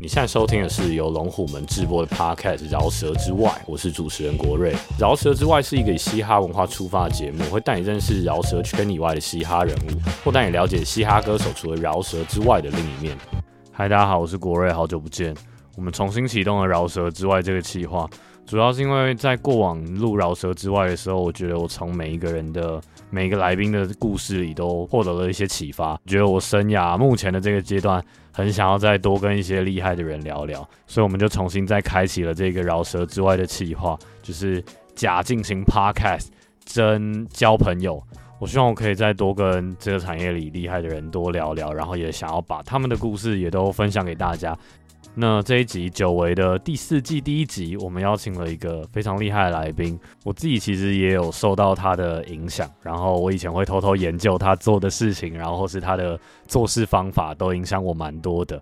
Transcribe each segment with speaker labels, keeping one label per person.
Speaker 1: 你现在收听的是由龙虎门制播的 Podcast《饶舌之外》，我是主持人国瑞。《饶舌之外》是一个以嘻哈文化出发的节目，会带你认识饶舌圈以外的嘻哈人物，或带你了解嘻哈歌手除了饶舌之外的另一面。嗨，大家好，我是国瑞，好久不见。我们重新启动了《饶舌之外》这个企划，主要是因为在过往录《饶舌之外》的时候，我觉得我从每一个人的每个来宾的故事里都获得了一些启发，觉得我生涯目前的这个阶段。很想要再多跟一些厉害的人聊聊，所以我们就重新再开启了这个饶舌之外的企划，就是假进行 podcast 真交朋友。我希望我可以再多跟这个产业里厉害的人多聊聊，然后也想要把他们的故事也都分享给大家。那这一集久违的第四季第一集，我们邀请了一个非常厉害的来宾。我自己其实也有受到他的影响，然后我以前会偷偷研究他做的事情，然后是他的做事方法，都影响我蛮多的。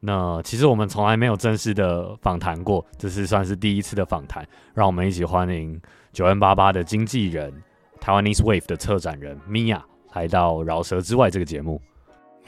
Speaker 1: 那其实我们从来没有正式的访谈过，这是算是第一次的访谈。让我们一起欢迎九 N 八八的经纪人，台湾 East Wave 的策展人 Mia 来到《饶舌之外》这个节目。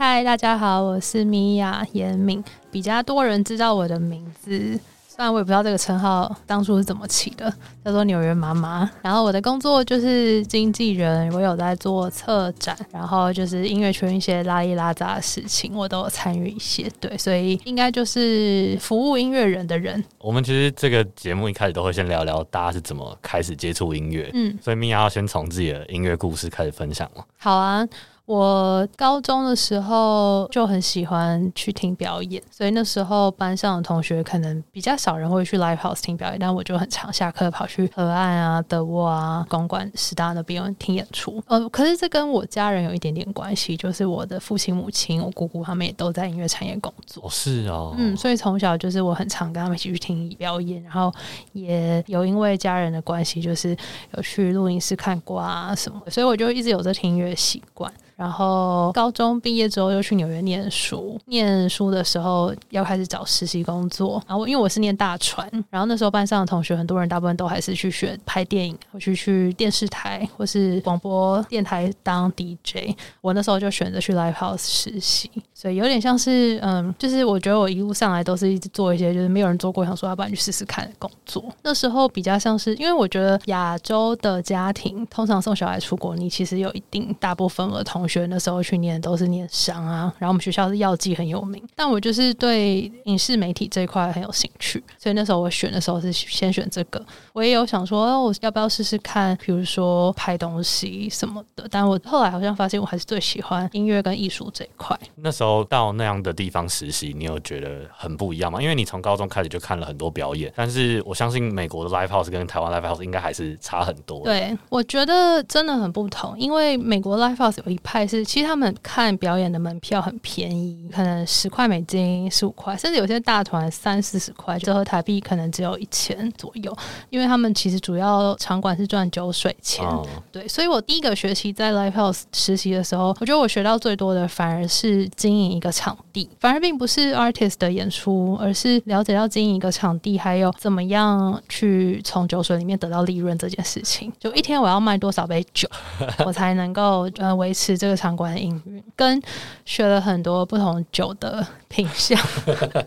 Speaker 2: 嗨，大家好，我是米娅严敏，比较多人知道我的名字，虽然我也不知道这个称号当初是怎么起的，叫做纽约妈妈。然后我的工作就是经纪人，我有在做策展，然后就是音乐圈一些拉里拉杂的事情，我都有参与一些。对，所以应该就是服务音乐人的人。
Speaker 1: 我们其实这个节目一开始都会先聊聊大家是怎么开始接触音乐，嗯，所以米娅要先从自己的音乐故事开始分享嘛。
Speaker 2: 好啊。我高中的时候就很喜欢去听表演，所以那时候班上的同学可能比较少人会去 live house 听表演，但我就很常下课跑去河岸啊、德沃啊、公馆、师大那边听演出。呃，可是这跟我家人有一点点关系，就是我的父亲、母亲、我姑姑他们也都在音乐产业工作。
Speaker 1: 是哦，
Speaker 2: 嗯，所以从小就是我很常跟他们一起去听表演，然后也有因为家人的关系，就是有去录音室看过啊什么，所以我就一直有这听音乐习惯。然后高中毕业之后又去纽约念书，念书的时候要开始找实习工作。然后因为我是念大传，然后那时候班上的同学很多人大部分都还是去学拍电影，或去去电视台或是广播电台当 DJ。我那时候就选择去 Live House 实习，所以有点像是嗯，就是我觉得我一路上来都是一直做一些就是没有人做过，想说要不然去试试看的工作。那时候比较像是因为我觉得亚洲的家庭通常送小孩出国，你其实有一定大部分的同学那时候去念都是念商啊，然后我们学校是药剂很有名，但我就是对影视媒体这一块很有兴趣，所以那时候我选的时候是先选这个。我也有想说，哦我要不要试试看，比如说拍东西什么的。但我后来好像发现，我还是最喜欢音乐跟艺术这一块。
Speaker 1: 那时候到那样的地方实习，你有觉得很不一样吗？因为你从高中开始就看了很多表演，但是我相信美国的 live house 跟台湾 live house 应该还是差很多。
Speaker 2: 对，我觉得真的很不同，因为美国 live house 有一派。是，其实他们看表演的门票很便宜，可能十块美金、十五块，甚至有些大团三四十块，折合台币可能只有一千左右。因为他们其实主要场馆是赚酒水钱，对。所以我第一个学期在 Live House 实习的时候，我觉得我学到最多的反而是经营一个场地，反而并不是 artist 的演出，而是了解到经营一个场地，还有怎么样去从酒水里面得到利润这件事情。就一天我要卖多少杯酒，我才能够呃维持这个。场馆的营运，跟学了很多不同酒的品相，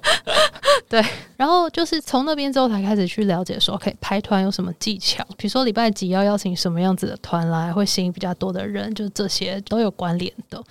Speaker 2: 对，然后就是从那边之后才开始去了解说，可以排团有什么技巧，比如说礼拜几要邀请什么样子的团来，会吸引比较多的人，就这些都有关联的。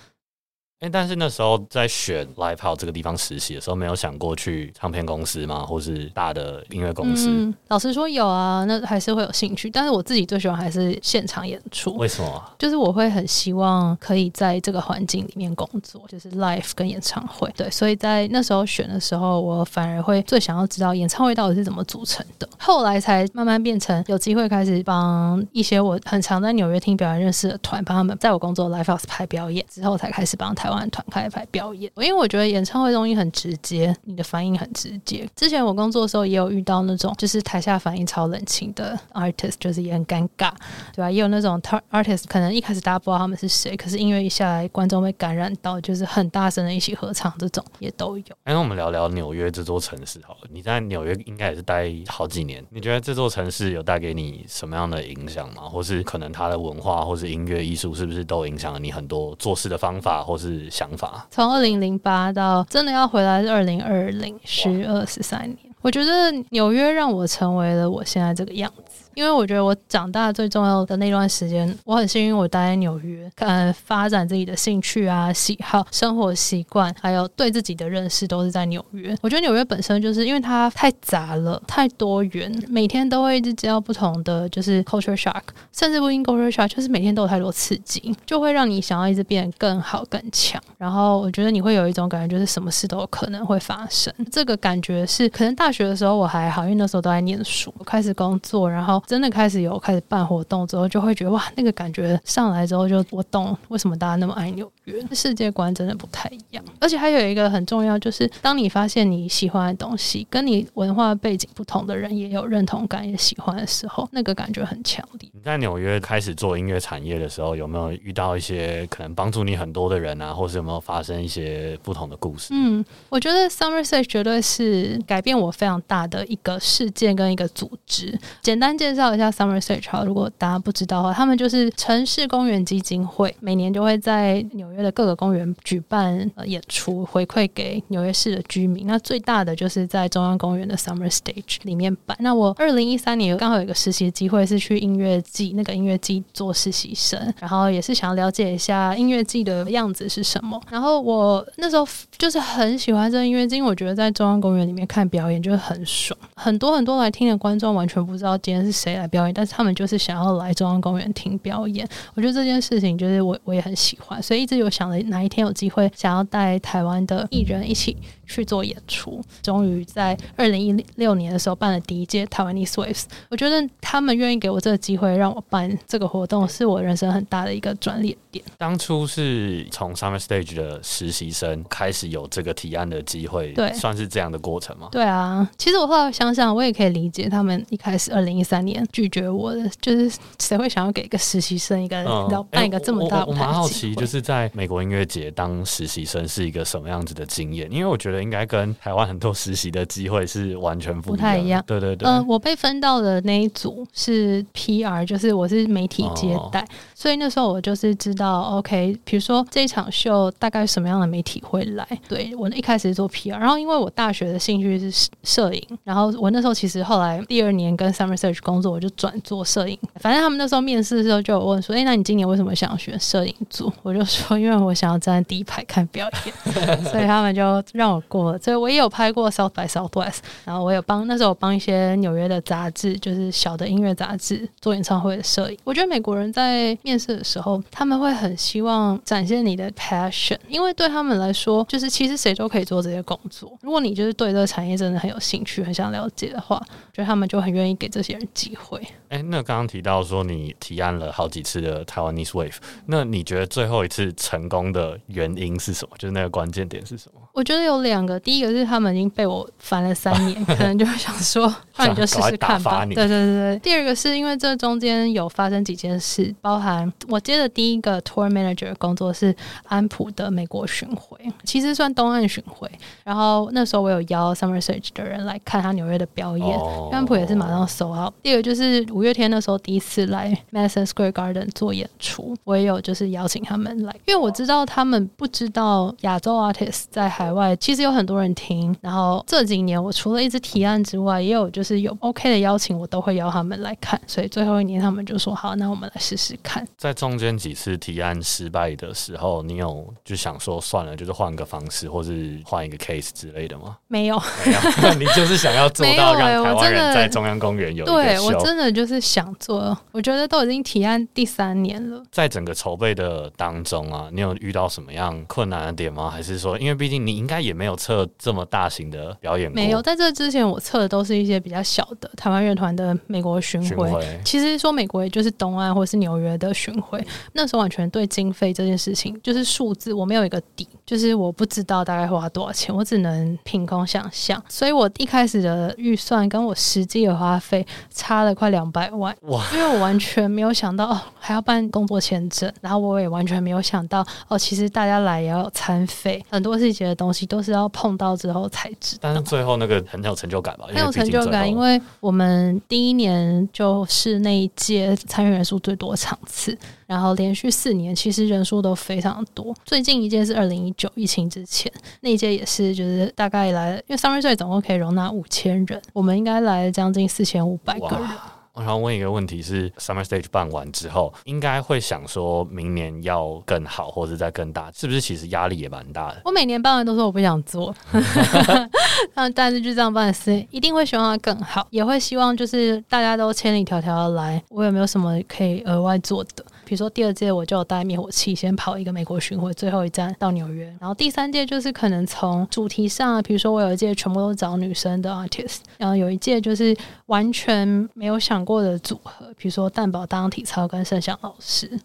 Speaker 1: 哎，但是那时候在选 Live House 这个地方实习的时候，没有想过去唱片公司吗？或是大的音乐公司？嗯，
Speaker 2: 老实说有啊，那还是会有兴趣。但是我自己最喜欢还是现场演出。
Speaker 1: 为什么？
Speaker 2: 就是我会很希望可以在这个环境里面工作，就是 Live 跟演唱会。对，所以在那时候选的时候，我反而会最想要知道演唱会到底是怎么组成的。后来才慢慢变成有机会开始帮一些我很常在纽约听表演认识的团，帮他们在我工作 Live House 拍表演之后，才开始帮台。团开排表演，因为我觉得演唱会东西很直接，你的反应很直接。之前我工作的时候也有遇到那种，就是台下反应超冷清的 artist，就是也很尴尬，对吧？也有那种 artist 可能一开始大家不知道他们是谁，可是音乐一下来，观众被感染到，就是很大声的一起合唱，这种也都有。
Speaker 1: 哎那我们聊聊纽约这座城市好了。你在纽约应该也是待好几年，你觉得这座城市有带给你什么样的影响吗？或是可能它的文化或是音乐艺术是不是都影响了你很多做事的方法，或是想法？
Speaker 2: 从二零零八到真的要回来是二零二零十二十三年，我觉得纽约让我成为了我现在这个样子。因为我觉得我长大最重要的那段时间，我很幸运，我待在纽约，看发展自己的兴趣啊、喜好、生活习惯，还有对自己的认识，都是在纽约。我觉得纽约本身就是因为它太杂了、太多元，每天都会一直接到不同的就是 culture shock，甚至不因 culture shock，就是每天都有太多刺激，就会让你想要一直变得更好、更强。然后我觉得你会有一种感觉，就是什么事都有可能会发生。这个感觉是可能大学的时候我还好，因为那时候都在念书，开始工作，然后。真的开始有开始办活动之后，就会觉得哇，那个感觉上来之后，就我懂为什么大家那么爱纽约。世界观真的不太一样，而且还有一个很重要，就是当你发现你喜欢的东西，跟你文化背景不同的人也有认同感、也喜欢的时候，那个感觉很强烈。
Speaker 1: 你在纽约开始做音乐产业的时候，有没有遇到一些可能帮助你很多的人啊，或是有没有发生一些不同的故事？
Speaker 2: 嗯，我觉得 Summer Stage 绝对是改变我非常大的一个事件跟一个组织。简单介。介绍一下 Summer Stage 如果大家不知道的话，他们就是城市公园基金会，每年就会在纽约的各个公园举办呃演出，回馈给纽约市的居民。那最大的就是在中央公园的 Summer Stage 里面办。那我二零一三年刚好有一个实习机会，是去音乐季那个音乐季做实习生，然后也是想要了解一下音乐季的样子是什么。然后我那时候就是很喜欢这音乐季，因为我觉得在中央公园里面看表演就是很爽，很多很多来听的观众完全不知道今天是。谁来表演？但是他们就是想要来中央公园听表演。我觉得这件事情就是我我也很喜欢，所以一直有想着哪一天有机会想要带台湾的艺人一起。去做演出，终于在二零一六年的时候办了第一届台湾 East Waves。我觉得他们愿意给我这个机会，让我办这个活动，是我人生很大的一个转捩点。
Speaker 1: 当初是从 Summer Stage 的实习生开始有这个提案的机会，
Speaker 2: 对，
Speaker 1: 算是这样的过程吗？
Speaker 2: 对啊，其实我后来想想，我也可以理解他们一开始二零一三年拒绝我的，就是谁会想要给一个实习生一个要办一个这么大
Speaker 1: 我蛮好奇，就是在美国音乐节当实习生是一个什么样子的经验？因为我觉得。应该跟台湾很多实习的机会是完全
Speaker 2: 不太一样。
Speaker 1: 对对对。
Speaker 2: 嗯，我被分到的那一组是 PR，就是我是媒体接待，所以那时候我就是知道，OK，比如说这一场秀大概什么样的媒体会来。对我一开始是做 PR，然后因为我大学的兴趣是摄影，然后我那时候其实后来第二年跟 Summer Search 工作，我就转做摄影。反正他们那时候面试的时候就有问说：“哎，那你今年为什么想选摄影组？”我就说：“因为我想要站在第一排看表演。”所以他们就让我。过了，所以我也有拍过 South by Southwest，然后我有帮那时候帮一些纽约的杂志，就是小的音乐杂志做演唱会的摄影。我觉得美国人在面试的时候，他们会很希望展现你的 passion，因为对他们来说，就是其实谁都可以做这些工作。如果你就是对这个产业真的很有兴趣、很想了解的话，觉得他们就很愿意给这些人机会。
Speaker 1: 哎，那刚刚提到说你提案了好几次的台湾 East Wave，那你觉得最后一次成功的原因是什么？就是那个关键点是什么？
Speaker 2: 我觉得有两个，第一个是他们已经被我烦了三年，可能就想说，那你就试试看吧。对对对对。第二个是因为这中间有发生几件事，包含我接的第一个 tour manager 工作是安普的美国巡回，其实算东岸巡回。然后那时候我有邀 Summer Stage 的人来看他纽约的表演，安普也是马上收好。第二个就是五月天那时候第一次来 Madison Square Garden 做演出，我也有就是邀请他们来，因为我知道他们不知道亚洲 artist 在。海外其实有很多人听，然后这几年我除了一直提案之外，也有就是有 OK 的邀请，我都会邀他们来看。所以最后一年他们就说好，那我们来试试看。
Speaker 1: 在中间几次提案失败的时候，你有就想说算了，就是换个方式，或是换一个 case 之类的吗？
Speaker 2: 没有，
Speaker 1: 没有，你就是想要做到让台湾人在中央公园有
Speaker 2: 对我真的就是想做。我觉得都已经提案第三年了，
Speaker 1: 在整个筹备的当中啊，你有遇到什么样困难的点吗？还是说，因为毕竟你。你应该也没有测这么大型的表演，
Speaker 2: 没有。在这之前，我测的都是一些比较小的台湾乐团的美国巡回。其实说美国，也就是东岸或是纽约的巡回。那时候完全对经费这件事情，就是数字，我没有一个底，就是我不知道大概花多少钱，我只能凭空想象。所以我一开始的预算跟我实际的花费差差了快两百万哇！因为我完全没有想到哦，还要办工作签证，然后我也完全没有想到哦，其实大家来也要有餐费，很多细节的东西都是要碰到之后才知道。
Speaker 1: 但是最后那个很有成就感吧？
Speaker 2: 很有成就感，因为我们第一年就是那一届参与人数最多场次。然后连续四年，其实人数都非常多。最近一届是二零一九疫情之前那一届，也是就是大概来，因为 Summer 总共可以容纳五千人，我们应该来了将近四千五百个人。
Speaker 1: 我想问一个问题：是 Summer Stage 办完之后，应该会想说明年要更好，或者再更大，是不是？其实压力也蛮大的。
Speaker 2: 我每年办完都说我不想做，但但是就这样办是一定会希望它更好，也会希望就是大家都千里迢迢的来，我有没有什么可以额外做的？比如说第二届我就有带灭火器，先跑一个美国巡回，最后一站到纽约。然后第三届就是可能从主题上，比如说我有一届全部都找女生的 artist，然后有一届就是完全没有想过的组合，比如说蛋堡当体操跟圣翔老师。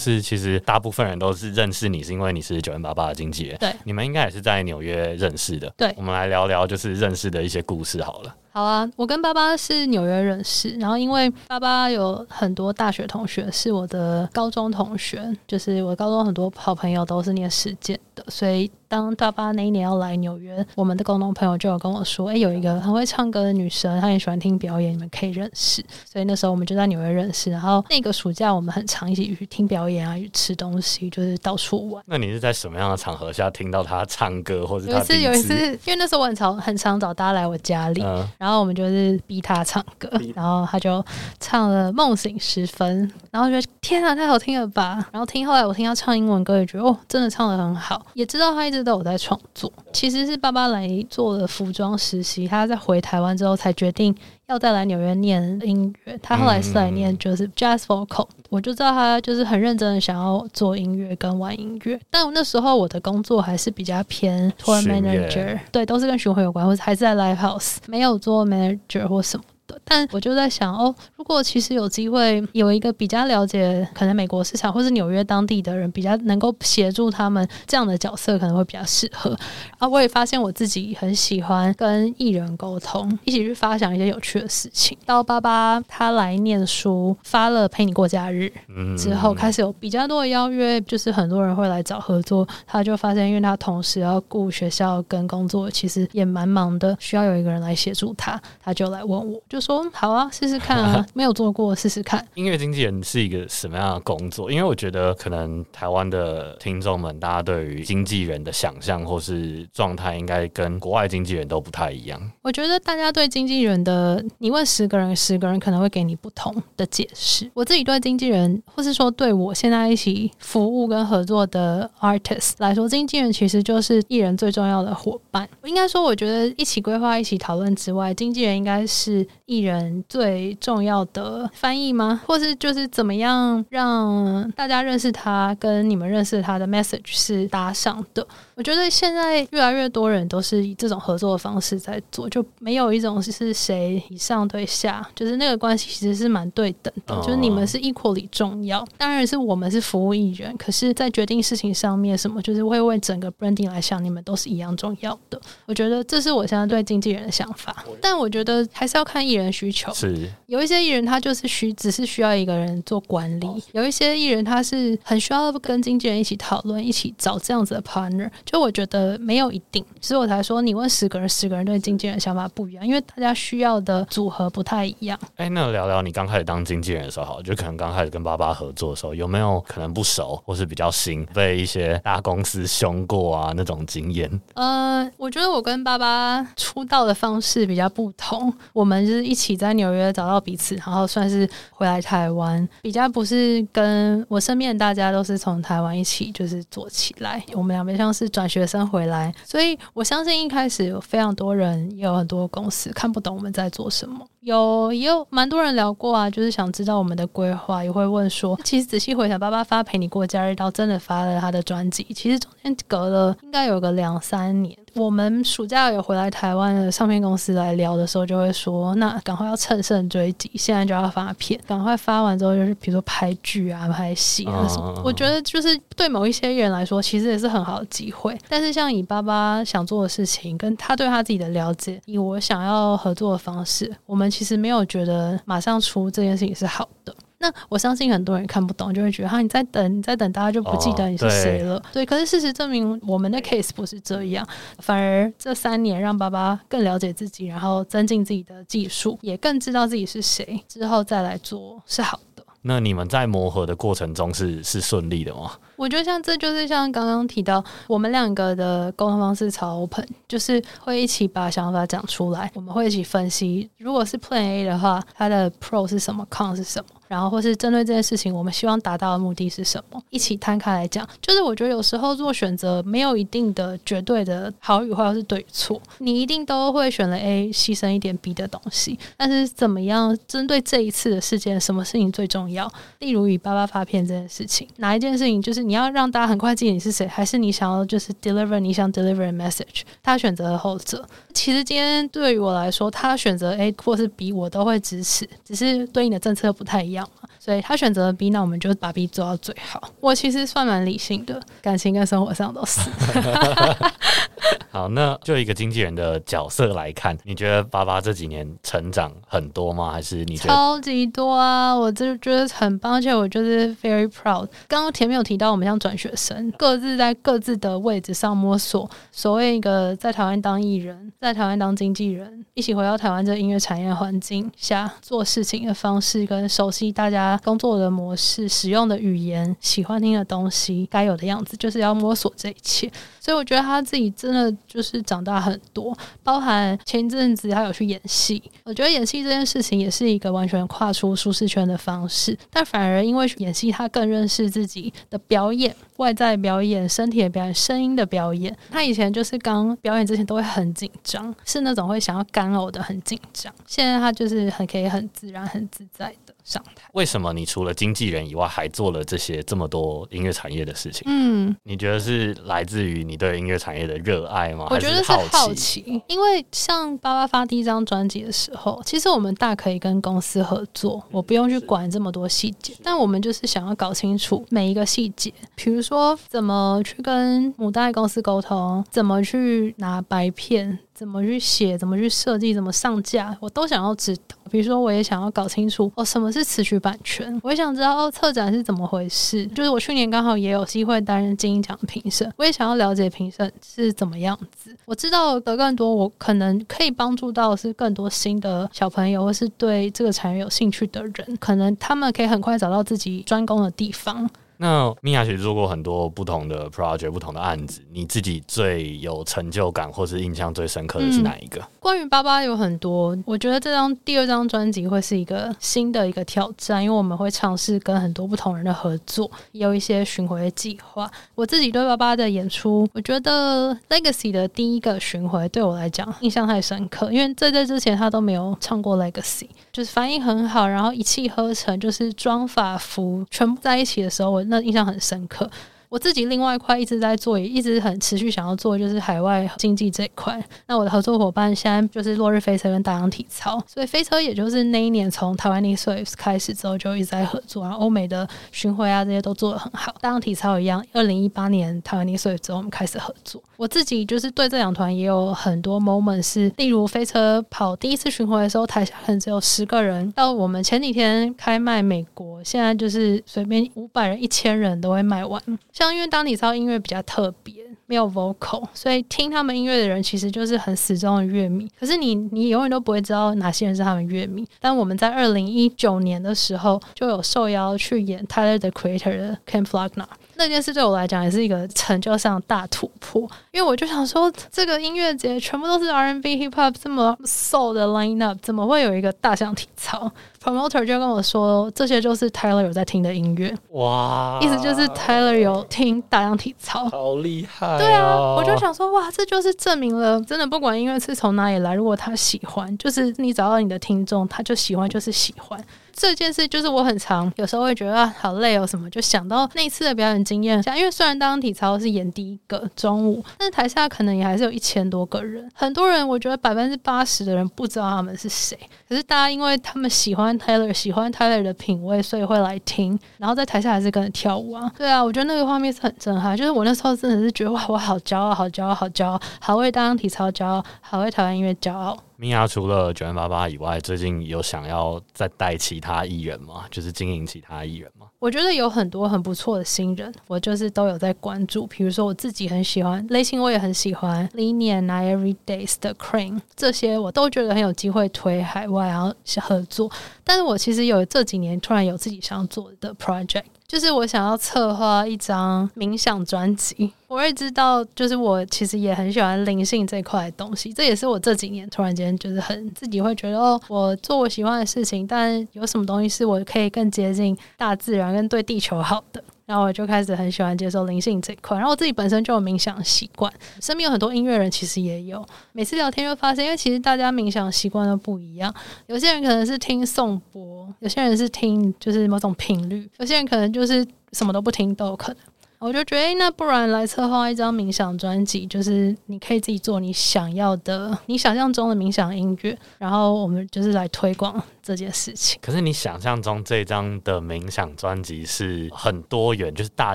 Speaker 1: 就是其实大部分人都是认识你，是因为你是九零八八的经纪人。
Speaker 2: 对，
Speaker 1: 你们应该也是在纽约认识的。
Speaker 2: 对，
Speaker 1: 我们来聊聊就是认识的一些故事好了。
Speaker 2: 好啊，我跟爸爸是纽约认识，然后因为爸爸有很多大学同学是我的高中同学，就是我高中很多好朋友都是念实践的，所以当爸爸那一年要来纽约，我们的共同朋友就有跟我说，哎，有一个很会唱歌的女生，她也喜欢听表演，你们可以认识。所以那时候我们就在纽约认识，然后那个暑假我们很常一起去听表演啊，去吃东西，就是到处玩。
Speaker 1: 那你是在什么样的场合下听到她唱歌，或者
Speaker 2: 有一次有一次，因为那时候我很常很常找大家来我家里。然后我们就是逼他唱歌，然后他就唱了《梦醒时分》，然后觉得天啊，太好听了吧！然后听后来我听他唱英文歌，也觉得哦，真的唱的很好。也知道他一直都有在创作，其实是爸爸来做了服装实习，他在回台湾之后才决定。要再来纽约念音乐，他后来是来念就是 jazz vocal，我就知道他就是很认真的想要做音乐跟玩音乐。但我那时候我的工作还是比较偏 tour manager，对，都是跟巡回有关，或者还是在 live house，没有做 manager 或什么。但我就在想哦，如果其实有机会有一个比较了解可能美国市场或是纽约当地的人，比较能够协助他们这样的角色，可能会比较适合。啊，我也发现我自己很喜欢跟艺人沟通，一起去发想一些有趣的事情。到爸爸他来念书，发了陪你过假日之后，开始有比较多的邀约，就是很多人会来找合作。他就发现，因为他同时要顾学校跟工作，其实也蛮忙的，需要有一个人来协助他，他就来问我，就。说好啊，试试看啊，没有做过，试试看。
Speaker 1: 音乐经纪人是一个什么样的工作？因为我觉得可能台湾的听众们，大家对于经纪人的想象或是状态，应该跟国外经纪人都不太一样。
Speaker 2: 我觉得大家对经纪人的，你问十个人，十个人可能会给你不同的解释。我自己对经纪人，或是说对我现在一起服务跟合作的 artist 来说，经纪人其实就是艺人最重要的伙伴。应该说，我觉得一起规划、一起讨论之外，经纪人应该是。艺人最重要的翻译吗？或是就是怎么样让大家认识他，跟你们认识他的 message 是搭上的？我觉得现在越来越多人都是以这种合作的方式在做，就没有一种是谁以上对下，就是那个关系其实是蛮对等的，就是你们是 equally 重要。当然是我们是服务艺人，可是在决定事情上面，什么就是会为整个 branding 来想，你们都是一样重要的。我觉得这是我现在对经纪人的想法，但我觉得还是要看艺人。人需求
Speaker 1: 是
Speaker 2: 有一些艺人，他就是需只是需要一个人做管理；有一些艺人，他是很需要跟经纪人一起讨论，一起找这样子的 partner。就我觉得没有一定，所以我才说，你问十个人，十个人对经纪人想法不一样，因为大家需要的组合不太一样。
Speaker 1: 哎，那聊聊你刚开始当经纪人的时候，好，就可能刚开始跟爸爸合作的时候，有没有可能不熟，或是比较新，被一些大公司凶过啊那种经验？
Speaker 2: 呃，我觉得我跟爸爸出道的方式比较不同，我们就是。一起在纽约找到彼此，然后算是回来台湾，比较不是跟我身边大家都是从台湾一起就是做起来，我们两边像是转学生回来，所以我相信一开始有非常多人，也有很多公司看不懂我们在做什么，有也有蛮多人聊过啊，就是想知道我们的规划，也会问说，其实仔细回想，爸爸发陪你过假日到真的发了他的专辑，其实中间隔了应该有个两三年。我们暑假有回来台湾的唱片公司来聊的时候，就会说，那赶快要乘胜追击，现在就要发片，赶快发完之后就是比如说拍剧啊、拍戏啊什么。我觉得就是对某一些人来说，其实也是很好的机会。但是像以爸爸想做的事情，跟他对他自己的了解，以我想要合作的方式，我们其实没有觉得马上出这件事情是好的。那我相信很多人看不懂，就会觉得哈，你在等，你在等，大家就不记得你是谁了。对，可是事实证明，我们的 case 不是这样，反而这三年让爸爸更了解自己，然后增进自己的技术，也更知道自己是谁，之后再来做是好的。
Speaker 1: 那你们在磨合的过程中是是顺利的吗？
Speaker 2: 我觉得像这就是像刚刚提到，我们两个的沟通方式超 open，就是会一起把想法讲出来，我们会一起分析。如果是 Plan A 的话，它的 Pro 是什么，Con 是什么？然后，或是针对这件事情，我们希望达到的目的是什么？一起摊开来讲。就是我觉得有时候做选择没有一定的绝对的好与坏，或是对与错。你一定都会选了 A，牺牲一点 B 的东西。但是怎么样针对这一次的事件，什么事情最重要？例如与爸爸发片这件事情，哪一件事情就是你要让大家很快记得你是谁，还是你想要就是 deliver 你想 deliver message？他选择了后者。其实今天对于我来说，他选择 A 或是 B，我都会支持，只是对应的政策不太一样。所以他选择了 B，那我们就把 B 做到最好。我其实算蛮理性的，感情跟生活上都是。
Speaker 1: 好，那就一个经纪人的角色来看，你觉得爸爸这几年成长很多吗？还是你觉得
Speaker 2: 超级多啊？我就觉得很棒，而且我就是 very proud。刚刚前面有提到，我们像转学生，各自在各自的位置上摸索。所谓一个在台湾当艺人，在台湾当经纪人，一起回到台湾这音乐产业环境下做事情的方式，跟熟悉大家工作的模式、使用的语言、喜欢听的东西、该有的样子，就是要摸索这一切。所以我觉得他自己真的就是长大很多，包含前一阵子他有去演戏。我觉得演戏这件事情也是一个完全跨出舒适圈的方式，但反而因为演戏，他更认识自己的表演、外在表演、身体的表演、声音的表演。他以前就是刚表演之前都会很紧张，是那种会想要干呕的很紧张。现在他就是很可以很自然、很自在的。上台？
Speaker 1: 为什么你除了经纪人以外，还做了这些这么多音乐产业的事情？嗯，你觉得是来自于你对音乐产业的热爱吗？
Speaker 2: 我觉得是好奇，因为像八八发第一张专辑的时候，其实我们大可以跟公司合作，我不用去管这么多细节，但我们就是想要搞清楚每一个细节，比如说怎么去跟母带公司沟通，怎么去拿白片。怎么去写？怎么去设计？怎么上架？我都想要知道。比如说，我也想要搞清楚哦，什么是词曲版权？我也想知道哦，策展是怎么回事？就是我去年刚好也有机会担任金鹰奖评审，我也想要了解评审是怎么样子。我知道的更多，我可能可以帮助到是更多新的小朋友，或是对这个产业有兴趣的人，可能他们可以很快找到自己专攻的地方。
Speaker 1: 那米娅其实做过很多不同的 project、不同的案子，你自己最有成就感或是印象最深刻的是哪一个？
Speaker 2: 关于八八有很多，我觉得这张第二张专辑会是一个新的一个挑战，因为我们会尝试跟很多不同人的合作，也有一些巡回计划。我自己对八八的演出，我觉得 Legacy 的第一个巡回对我来讲印象太深刻，因为在这之前他都没有唱过 Legacy，就是反应很好，然后一气呵成，就是妆发服全部在一起的时候，我。那印象很深刻。我自己另外一块一直在做，也一直很持续想要做，就是海外经济这一块。那我的合作伙伴现在就是落日飞车跟大洋体操，所以飞车也就是那一年从台湾 n Swift 开始之后就一直在合作，然后欧美的巡回啊这些都做得很好。大洋体操一样，二零一八年台湾 n Swift 之后我们开始合作。我自己就是对这两团也有很多 moment，是例如飞车跑第一次巡回的时候，台下可能只有十个人，到我们前几天开卖美国，现在就是随便五百人、一千人都会卖完。像因为当体操音乐比较特别，没有 vocal，所以听他们音乐的人其实就是很死忠的乐迷。可是你你永远都不会知道哪些人是他们乐迷。但我们在二零一九年的时候就有受邀去演 Tyler the Creator 的 Camp Flagna，那件事对我来讲也是一个成就上的大突破。因为我就想说，这个音乐节全部都是 R&B Hip Hop 这么 soul 的 line up，怎么会有一个大象体操？Promoter 就跟我说，这些就是 Tyler 有在听的音乐，
Speaker 1: 哇，
Speaker 2: 意思就是 Tyler 有听大量体操。
Speaker 1: 好厉害、
Speaker 2: 对啊，我就。想说，哇，这就是证明了，真的不管音乐是从哪里来，如果他喜欢，就是你找到你的听众，他就喜欢，就是喜欢。这件事就是我很常有时候会觉得啊好累哦什么，就想到那次的表演经验。像因为虽然当体操是演第一个中午，但是台下可能也还是有一千多个人，很多人我觉得百分之八十的人不知道他们是谁。可是大家因为他们喜欢 Taylor，喜欢 Taylor 的品味，所以会来听，然后在台下还是跟着跳舞啊。对啊，我觉得那个画面是很震撼。就是我那时候真的是觉得哇，我好骄傲，好骄傲，好骄傲，好为当体操骄傲，好为台湾音乐骄傲。
Speaker 1: 米娅除了九零八八以外，最近有想要再带其他艺人吗？就是经营其他艺人？
Speaker 2: 我觉得有很多很不错的新人，我就是都有在关注。比如说我自己很喜欢类型，我也很喜欢 Linian、Everydays 的 Crane，这些我都觉得很有机会推海外，然后合作。但是我其实有这几年突然有自己想做的 project。就是我想要策划一张冥想专辑，我会知道，就是我其实也很喜欢灵性这块东西，这也是我这几年突然间就是很自己会觉得哦，我做我喜欢的事情，但有什么东西是我可以更接近大自然跟对地球好的。然后我就开始很喜欢接受灵性这一块，然后我自己本身就有冥想习惯，身边有很多音乐人其实也有。每次聊天就发现，因为其实大家冥想习惯都不一样，有些人可能是听颂钵，有些人是听就是某种频率，有些人可能就是什么都不听都有可能。我就觉得，那不然来策划一张冥想专辑，就是你可以自己做你想要的、你想象中的冥想音乐，然后我们就是来推广这件事情。
Speaker 1: 可是你想象中这张的冥想专辑是很多元，就是大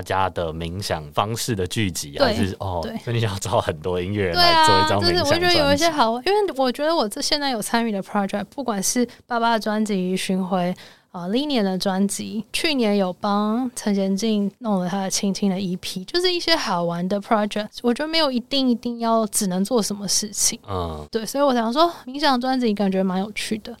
Speaker 1: 家的冥想方式的聚集，还是哦？
Speaker 2: 对，
Speaker 1: 所以你想要找很多音乐人来做一张冥想
Speaker 2: 专辑。我觉得有一些好，因为我觉得我这现在有参与的 project，不管是爸爸的专辑巡回。啊，Linian 的专辑，去年有帮陈贤进弄了他的《轻轻》的 EP，就是一些好玩的 project。我觉得没有一定一定要只能做什么事情，嗯，对，所以我想说，冥想专辑感觉蛮有趣的。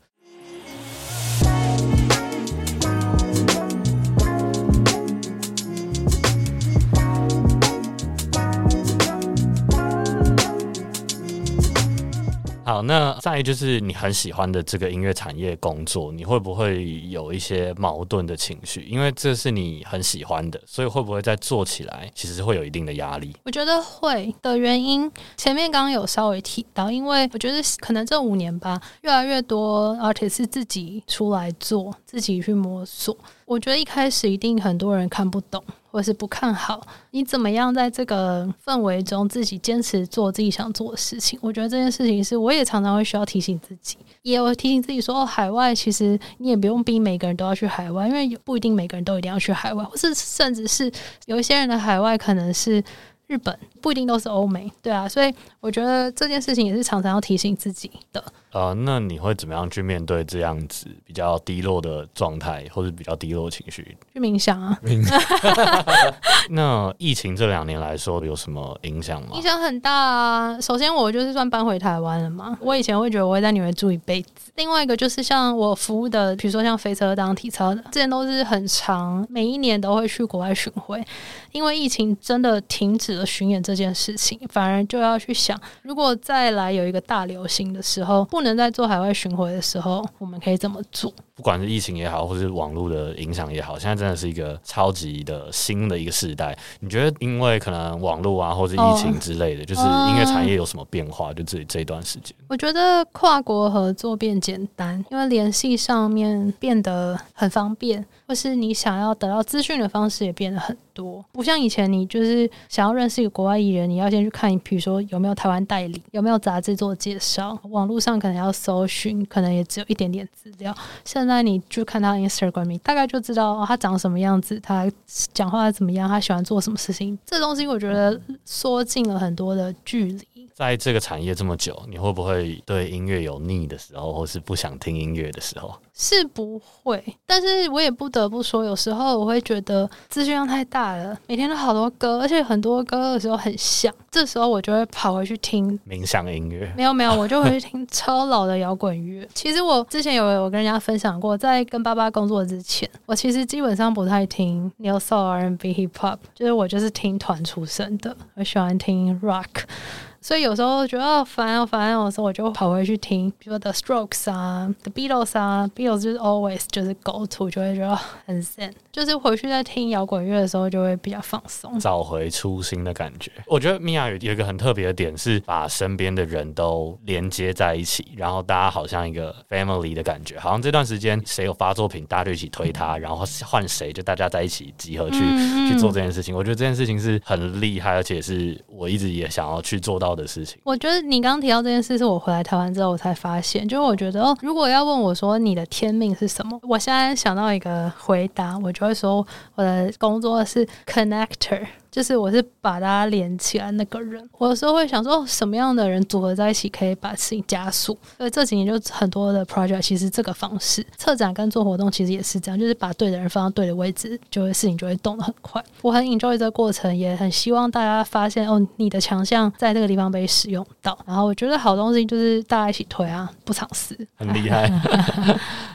Speaker 1: 好，那再就是你很喜欢的这个音乐产业工作，你会不会有一些矛盾的情绪？因为这是你很喜欢的，所以会不会在做起来其实会有一定的压力？
Speaker 2: 我觉得会的原因，前面刚刚有稍微提到，因为我觉得可能这五年吧，越来越多 artist 是自己出来做，自己去摸索。我觉得一开始一定很多人看不懂。或是不看好你怎么样在这个氛围中自己坚持做自己想做的事情？我觉得这件事情是我也常常会需要提醒自己，也有提醒自己说，哦，海外其实你也不用逼每个人都要去海外，因为不一定每个人都一定要去海外，或是甚至是有一些人的海外可能是日本，不一定都是欧美，对啊，所以我觉得这件事情也是常常要提醒自己的。
Speaker 1: 呃，那你会怎么样去面对这样子比较低落的状态，或者比较低落情绪？
Speaker 2: 去冥想啊！
Speaker 1: 那疫情这两年来说有什么影响吗？
Speaker 2: 影响很大啊！首先，我就是算搬回台湾了嘛。我以前会觉得我会在纽约住一辈子。另外一个就是像我服务的，比如说像飞车当体操的，之前都是很长，每一年都会去国外巡回。因为疫情真的停止巡演这件事情，反而就要去想，如果再来有一个大流行的时候，不能再做海外巡回的时候，我们可以怎么做？
Speaker 1: 不管是疫情也好，或是网络的影响也好，现在真的是一个超级的新的一个时代。你觉得，因为可能网络啊，或者疫情之类的，就是音乐产业有什么变化？就这这一段时间，
Speaker 2: 我觉得跨国合作变简单，因为联系上面变得很方便，或是你想要得到资讯的方式也变得很多。不像以前，你就是想要认识一个国外艺人，你要先去看，比如说有没有台湾代理，有没有杂志做介绍，网络上可能要搜寻，可能也只有一点点资料。现那你就看他 Instagram，大概就知道他长什么样子，他讲话怎么样，他喜欢做什么事情。这东西我觉得缩进了很多的距离。
Speaker 1: 在这个产业这么久，你会不会对音乐有腻的时候，或是不想听音乐的时候？
Speaker 2: 是不会，但是我也不得不说，有时候我会觉得资讯量太大了，每天都好多歌，而且很多歌的时候很像，这时候我就会跑回去听
Speaker 1: 冥想音乐。
Speaker 2: 没有没有，我就回去听超老的摇滚乐。其实我之前有有跟人家分享过，在跟爸爸工作之前，我其实基本上不太听 New Soul R&B Hip Hop，就是我就是听团出身的，我喜欢听 Rock。所以有时候觉得哦烦哦烦哦的时候，我就跑回去听，比如说 The Strokes 啊，The Beatles 啊，Beatles 就是 always 就是 go to，就会觉得很 zen，就是回去在听摇滚乐的时候就会比较放松，
Speaker 1: 找回初心的感觉。我觉得米娅有有一个很特别的点是把身边的人都连接在一起，然后大家好像一个 family 的感觉，好像这段时间谁有发作品，大家就一起推他，然后换谁就大家在一起集合去去做这件事情。我觉得这件事情是很厉害，而且是我一直也想要去做到的事情。
Speaker 2: 我觉得你刚提到这件事，是我回来台湾之后我才发现，就是我觉得，如果要问我说你的天命是什么，我现在想到一个回答，我就会说我的工作是 connector。就是我是把大家连起来那个人，我有时候会想说，什么样的人组合在一起可以把事情加速？所以这几年就很多的 project，其实这个方式，策展跟做活动其实也是这样，就是把对的人放到对的位置，就会事情就会动得很快。我很 enjoy 这个过程，也很希望大家发现哦，你的强项在这个地方被使用到。然后我觉得好东西就是大家一起推啊，不藏私，
Speaker 1: 很厉害。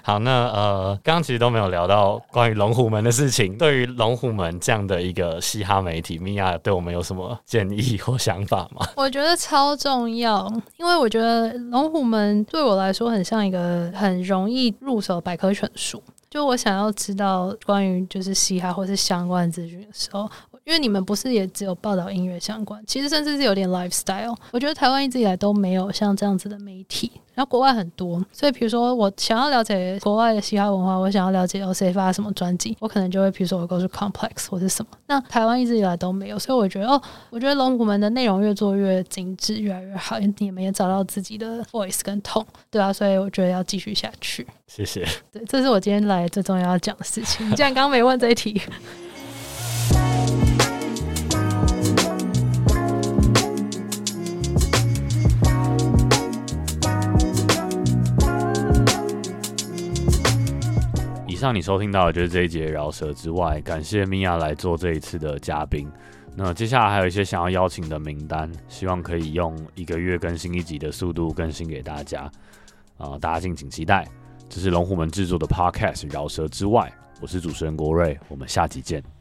Speaker 1: 好，那呃，刚刚其实都没有聊到关于龙虎门的事情。对于龙虎门这样的一个嘻哈媒体，米娅对我们有什么建议或想法吗？
Speaker 2: 我觉得超重要，因为我觉得龙虎门对我来说很像一个很容易入手百科全书。就我想要知道关于就是嘻哈或是相关资讯的时候。因为你们不是也只有报道音乐相关，其实甚至是有点 lifestyle。我觉得台湾一直以来都没有像这样子的媒体，然后国外很多。所以比如说我想要了解国外的嘻哈文化，我想要了解 O C 发什么专辑，我可能就会比如说我 go to Complex 或是什么。那台湾一直以来都没有，所以我觉得哦，我觉得龙虎门的内容越做越精致，越来越好，你们也找到自己的 voice 跟 tone，对啊，所以我觉得要继续下去。
Speaker 1: 谢谢。
Speaker 2: 对，这是我今天来最重要要讲的事情。你既然刚刚没问这一题。
Speaker 1: 上你收听到的就是这一节饶舌之外，感谢米娅来做这一次的嘉宾。那接下来还有一些想要邀请的名单，希望可以用一个月更新一集的速度更新给大家。啊，大家敬请期待。这是龙虎门制作的 Podcast《饶舌之外》，我是主持人国瑞，我们下集见。